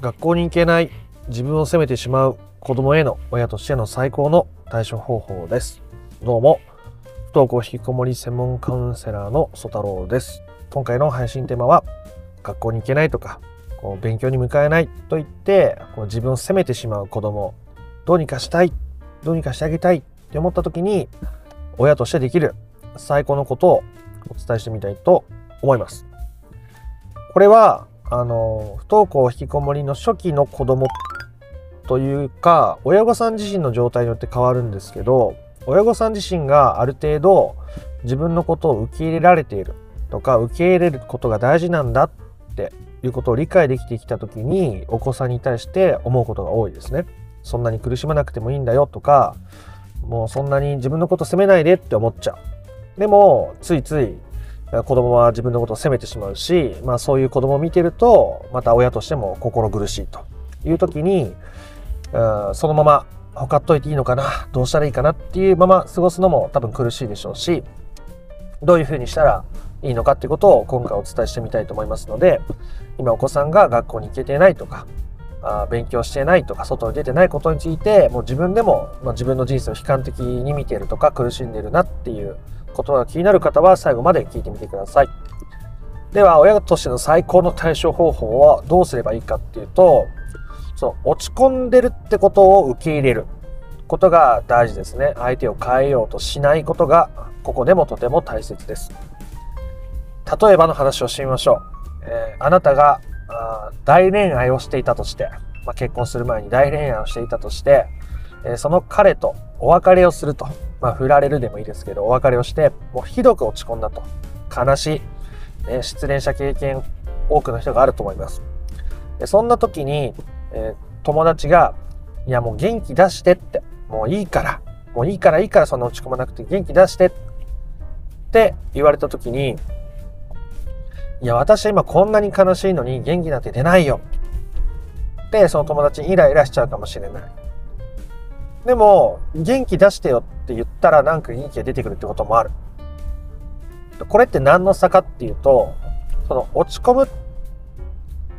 学校に行けない自分を責めてしまう子供への親としての最高の対処方法です。どうも不登校引きこもり専門カウンセラーの曽太郎です。今回の配信テーマは学校に行けないとかこう勉強に向かえないと言ってこう自分を責めてしまう子供どうにかしたいどうにかしてあげたいって思った時に親としてできる最高のことをお伝えしてみたいと思います。これはあの不登校引きこもりの初期の子供というか親御さん自身の状態によって変わるんですけど親御さん自身がある程度自分のことを受け入れられているとか受け入れることが大事なんだっていうことを理解できてきた時にお子さんに対して思うことが多いですね。そんなに苦しまなくてもいいんだよとかもうそんなに自分のこと責めないでって思っちゃう。でもついつい子供は自分のことを責めてしまうし、まあ、そういう子供を見てるとまた親としても心苦しいという時にそのままほかっといていいのかなどうしたらいいかなっていうまま過ごすのも多分苦しいでしょうしどういうふうにしたらいいのかっていうことを今回お伝えしてみたいと思いますので今お子さんが学校に行けていないとかあ勉強してないとか外に出てないことについてもう自分でも、まあ、自分の人生を悲観的に見てるとか苦しんでるなっていうことが気になる方は最後まで聞いてみてください。では親としての最高の対処方法はどうすればいいかっていうとそう落ち込んでるってことを受け入れる。ことが大事ですね。相手を変えようとしないことがここでもとても大切です。例えばの話をしてみましょう、えー、あなたが大恋愛をしていたとして、まあ、結婚する前に大恋愛をしていたとして、えー、その彼とお別れをすると、まあ、振られるでもいいですけどお別れをしてもうひどく落ち込んだと悲しいえ失恋した経験多くの人があると思います。でそんな時に、えー、友達が「いやもう元気出して」って「もういいからもういいからいいからそんな落ち込まなくて元気出して」って言われた時に「いや私は今こんなに悲しいのに元気なんて出ないよ」ってその友達イライラしちゃうかもしれない。でも元気出してよって言ったらなんか元気が出てくるってこともある。これって何の差かっていうと、その落ち込む、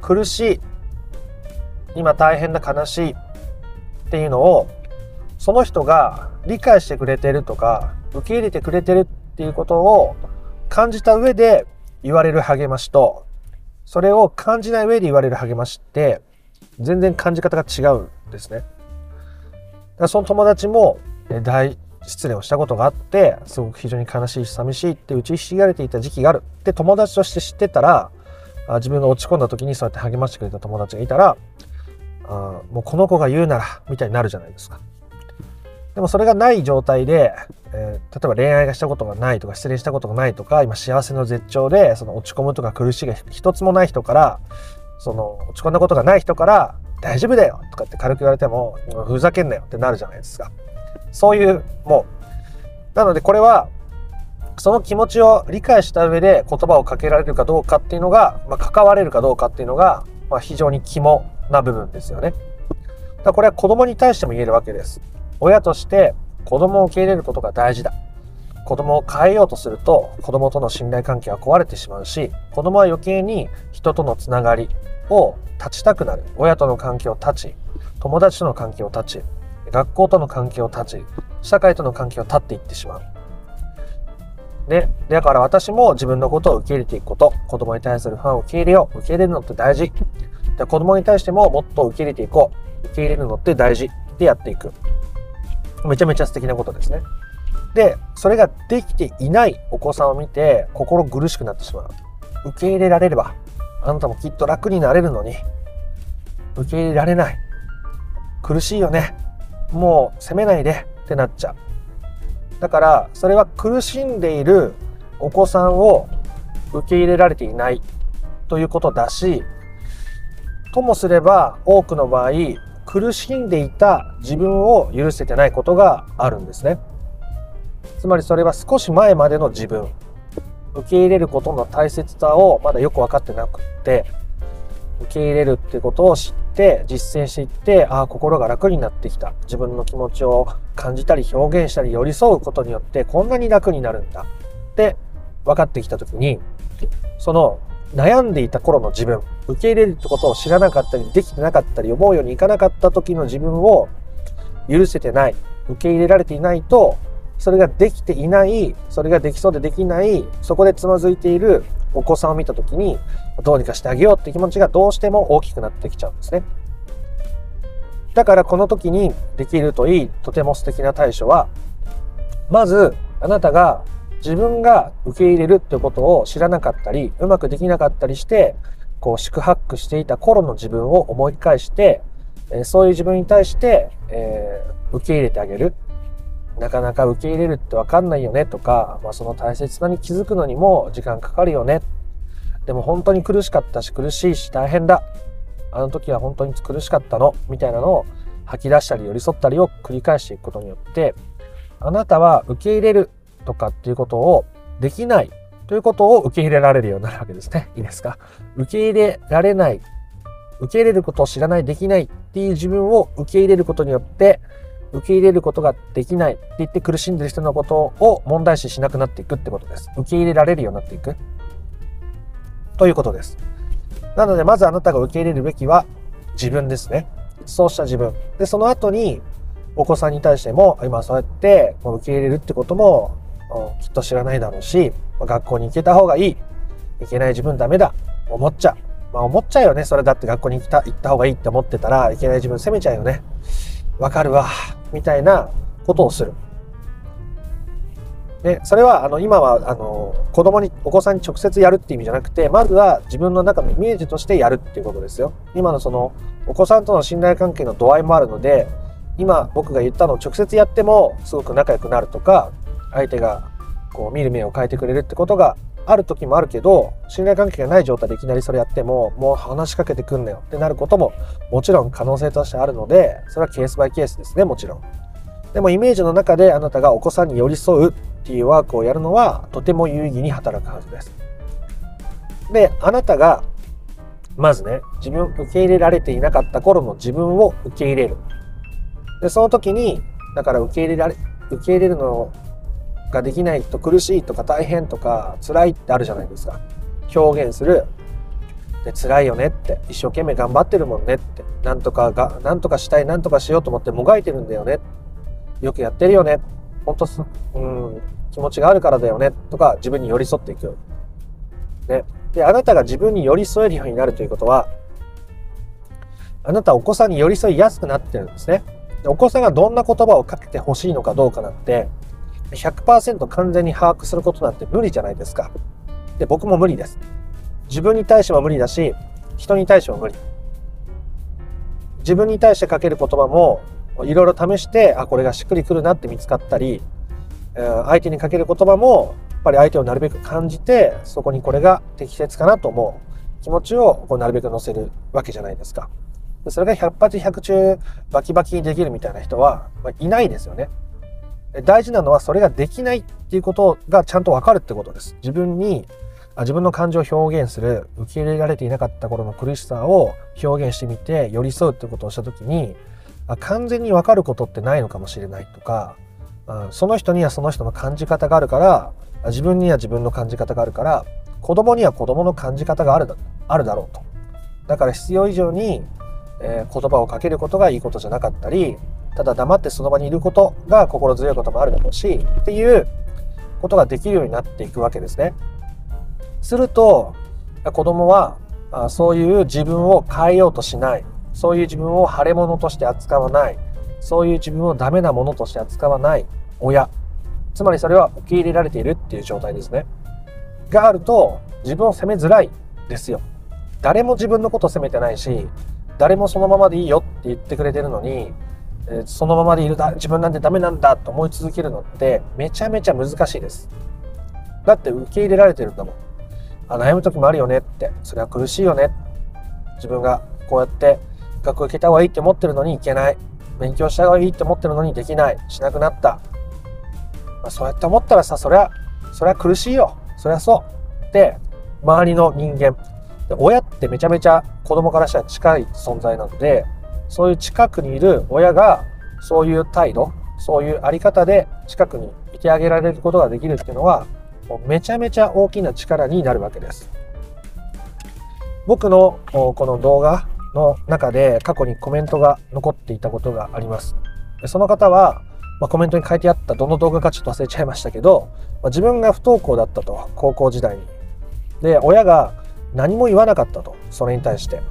苦しい、今大変な悲しいっていうのを、その人が理解してくれてるとか、受け入れてくれてるっていうことを感じた上で言われる励ましと、それを感じない上で言われる励ましって、全然感じ方が違うんですね。だからその友達も大失礼をしたことがあってすごく非常に悲しいし寂しいって打ちひしがれていた時期があるって友達として知ってたら自分が落ち込んだ時にそうやって励ましてくれた友達がいたらあもうこの子が言うならみたいになるじゃないですか。でもそれがない状態で、えー、例えば恋愛がしたことがないとか失恋したことがないとか今幸せの絶頂でその落ち込むとか苦しいが一つもない人からその落ち込んだことがない人から大丈夫だよとかって軽く言われてもふざけんなよってなるじゃないですか。そういうもうなのでこれはその気持ちを理解した上で言葉をかけられるかどうかっていうのが、まあ、関われるかどうかっていうのが、まあ、非常に肝な部分ですよね。だこれは子供に対しても言えるわけです。親として子供を受け入れることが大事だ。子供を変えようとすると子供との信頼関係は壊れてしまうし子供は余計に人とのつながりを断ちたくなる親との関係を断ち友達との関係を断ち学校との関係を断ち社会との関係を断っていってしまう。で、だから私も自分のことを受け入れていくこと、子供に対するファンを受け入れよう。受け入れるのって大事。で子供に対してももっと受け入れていこう。受け入れるのって大事ってやっていく。めちゃめちゃ素敵なことですね。で、それができていないお子さんを見て心苦しくなってしまう。受け入れられれば、あなたもきっと楽になれるのに、受け入れられない。苦しいよね。もう責めないでってなっちゃうだからそれは苦しんでいるお子さんを受け入れられていないということだしともすれば多くの場合苦しんでいた自分を許せてないことがあるんですね。つまりそれは少し前までの自分。受け入れることの大切さをまだよく分かってなくって受け入れるってことを知って実践していってああ心が楽になってきた。自分の気持ちを感じたり表現したり寄り添うことによってこんなに楽になるんだって分かってきた時にその悩んでいた頃の自分、受け入れるってことを知らなかったり、できてなかったり、思うようにいかなかった時の自分を許せてない、受け入れられていないと、それができていない、それができそうでできない、そこでつまずいているお子さんを見た時に、どうにかしてあげようって気持ちがどうしても大きくなってきちゃうんですね。だからこの時にできるといい、とても素敵な対処は、まず、あなたが自分が受け入れるってことを知らなかったり、うまくできなかったりして、こう、宿泊していた頃の自分を思い返して、えそういう自分に対して、えー、受け入れてあげる。なかなか受け入れるってわかんないよねとか、まあ、その大切さに気づくのにも時間かかるよね。でも本当に苦しかったし苦しいし大変だ。あの時は本当に苦しかったの。みたいなのを吐き出したり寄り添ったりを繰り返していくことによって、あなたは受け入れるとかっていうことをできないということを受け入れられるようになるわけですね。いいですか？受け入れられない、受け入れることを知らない、できないっていう自分を受け入れることによって、受け入れることができないって言って苦しんでる人のことを問題視しなくなっていくってことです。受け入れられるようになっていく。ということです。なので、まずあなたが受け入れるべきは自分ですね。そうした自分。で、その後にお子さんに対しても、今そうやって受け入れるってこともきっと知らないだろうし、学校に行けた方がいい。行けない自分ダメだ。思っちゃう。まあ思っちゃうよね。それだって学校に行った行った方がいいって思ってたらいけない自分責めちゃうよね。わかるわ。みたいなことをする。で、それは、あの、今は、あの、子供に、お子さんに直接やるっていう意味じゃなくて、まずは自分の中のイメージとしてやるっていうことですよ。今のその、お子さんとの信頼関係の度合いもあるので、今僕が言ったのを直接やってもすごく仲良くなるとか、相手がこう見る目を変えてくれるってことがある時もあるけど信頼関係がない状態でいきなりそれやってももう話しかけてくんなよってなることももちろん可能性としてあるのでそれはケースバイケースですねもちろん。でもイメージの中であなたがお子さんに寄り添うっていうワークをやるのはとても有意義に働くはずです。であなたがまずね自分受け入れられていなかった頃の自分を受け入れる。でその時にだから受け入れられ受け入れるのができないと苦しいとか大変とか辛いってあるじゃないですか。表現する。で辛いよねって。一生懸命頑張ってるもんねって。なんとかがなんとかしたいなんとかしようと思ってもがいてるんだよね。よくやってるよね。本当すうん気持ちがあるからだよねとか自分に寄り添っていく。ね。であなたが自分に寄り添えるようになるということはあなたお子さんに寄り添いやすくなってるんですね。お子さんがどんな言葉をかけてほしいのかどうかなんて100%完全に把握することなんて無理じゃないですか。で、僕も無理です。自分に対しても無理だし、人に対しても無理。自分に対してかける言葉もいろいろ試して、あ、これがしっくりくるなって見つかったり、相手にかける言葉も、やっぱり相手をなるべく感じて、そこにこれが適切かなと思う気持ちをこうなるべく乗せるわけじゃないですか。それが100発100中バキバキにできるみたいな人は、まあ、いないですよね。大事なのはそれができないっていうことがちゃんとわかるってことです。自分に自分の感情を表現する受け入れられていなかった頃の苦しさを表現してみて寄り添うってことをした時に完全にわかることってないのかもしれないとかその人にはその人の感じ方があるから自分には自分の感じ方があるから子供には子供の感じ方があるあるだろうとだから必要以上に、えー、言葉をかけることがいいことじゃなかったりただ黙ってその場にいることが心強いこともあるだろうし、っていうことができるようになっていくわけですね。すると、子供はそういう自分を変えようとしない。そういう自分を腫れ物として扱わない。そういう自分をダメなものとして扱わない親。つまりそれは受け入れられているっていう状態ですね。があると自分を責めづらいですよ。誰も自分のこと責めてないし、誰もそのままでいいよって言ってくれてるのに、そのままでいるだ自分なんてダメなんだと思い続けるのってめちゃめちゃ難しいです。だって受け入れられてるんだもん。あ悩む時もあるよねって。それは苦しいよね。自分がこうやって学校行けた方がいいって思ってるのに行けない。勉強した方がいいって思ってるのにできない。しなくなった。まあ、そうやって思ったらさ、そりゃ、そりゃ苦しいよ。そりゃそう。って周りの人間。親ってめちゃめちゃ子供からしたら近い存在なので、そういう近くにいる親がそういう態度そういうあり方で近くにいてあげられることができるっていうのはもうめちゃめちゃ大きな力になるわけです。僕のこの動画の中で過去にコメントが残っていたことがあります。その方は、まあ、コメントに書いてあったどの動画かちょっと忘れちゃいましたけど、まあ、自分が不登校だったと高校時代に。で親が何も言わなかったとそれに対して。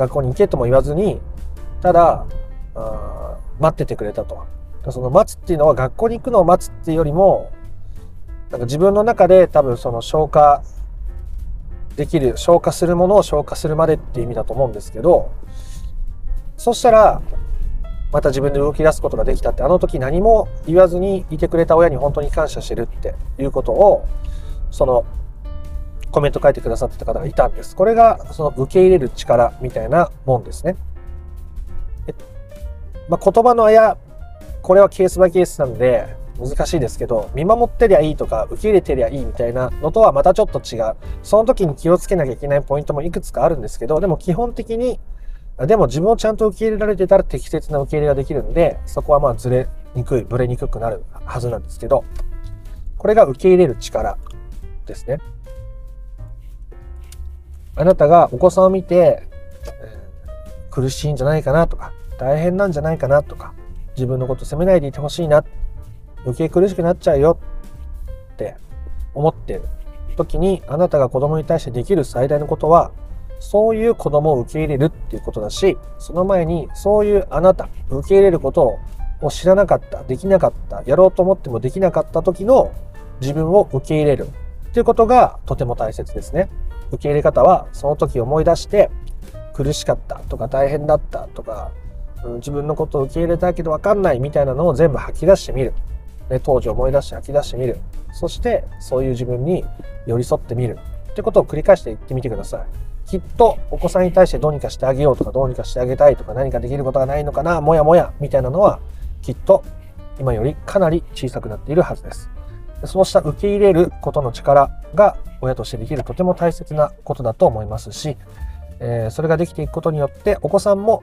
学校に行けとも言わずにただ待っててくれたと。その待つっていうのは学校に行くのを待つっていうよりもなんか自分の中で多分その消化できる消化するものを消化するまでっていう意味だと思うんですけどそしたらまた自分で動き出すことができたってあの時何も言わずにいてくれた親に本当に感謝してるっていうことをそのコメント書いてくださってた方がいたんです。これがその受け入れる力みたいなもんですね。まあ、言葉のあや、これはケースバイケースなんで難しいですけど、見守ってりゃいいとか受け入れてりゃいいみたいなのとはまたちょっと違う。その時に気をつけなきゃいけないポイントもいくつかあるんですけど、でも基本的に、でも自分をちゃんと受け入れられてたら適切な受け入れができるんで、そこはまあずれにくい、ぶれにくくなるはずなんですけど、これが受け入れる力ですね。あなたがお子さんを見て、えー、苦しいんじゃないかなとか、大変なんじゃないかなとか、自分のこと責めないでいてほしいな、余計苦しくなっちゃうよって思ってる時に、あなたが子供に対してできる最大のことは、そういう子供を受け入れるっていうことだし、その前にそういうあなた、受け入れることを知らなかった、できなかった、やろうと思ってもできなかった時の自分を受け入れるっていうことがとても大切ですね。受け入れ方はその時思い出して苦しかったとか大変だったとか、うん、自分のことを受け入れたけど分かんないみたいなのを全部吐き出してみる、ね、当時思い出して吐き出してみる。そしてそういう自分に寄り添ってみる。ってことを繰り返していってみてください。きっとお子さんに対してどうにかしてあげようとかどうにかしてあげたいとか何かできることがないのかなもやもやみたいなのはきっと今よりかなり小さくなっているはずです。そうした受け入れることの力が親としてできるとても大切なことだと思いますし、えー、それができていくことによってお子さんも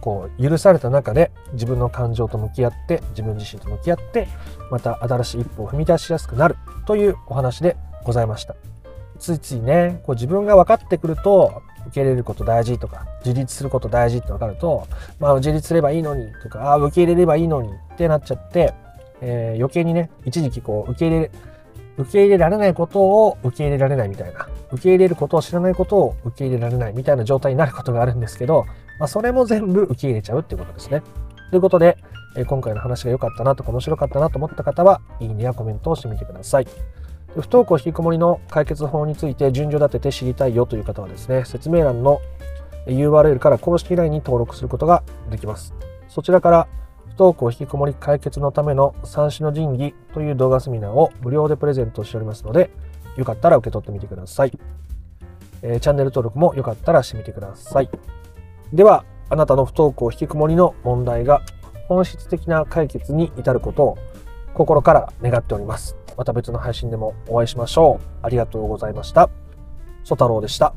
こう許された中で自分の感情と向き合って自分自身と向き合ってまた新しい一歩を踏み出しやすくなるというお話でございました。ついついねこう自分が分かってくると受け入れること大事とか自立すること大事って分かるとまあ自立すればいいのにとかあ受け入れればいいのにってなっちゃってえー、余計にね、一時期こう、受け入れ、受け入れられないことを受け入れられないみたいな、受け入れることを知らないことを受け入れられないみたいな状態になることがあるんですけど、まあ、それも全部受け入れちゃうっていうことですね。ということで、えー、今回の話が良かったなとか面白かったなと思った方は、いいねやコメントをしてみてください。不登校引きこもりの解決法について順序立てて知りたいよという方はですね、説明欄の URL から公式 LINE に登録することができます。そちらから不登校引きこもり解決のための三種の神器という動画セミナーを無料でプレゼントしておりますので、よかったら受け取ってみてください。えー、チャンネル登録もよかったらしてみてください。では、あなたの不登校引きこもりの問題が本質的な解決に至ることを心から願っております。また別の配信でもお会いしましょう。ありがとうございました。ソ太郎でした。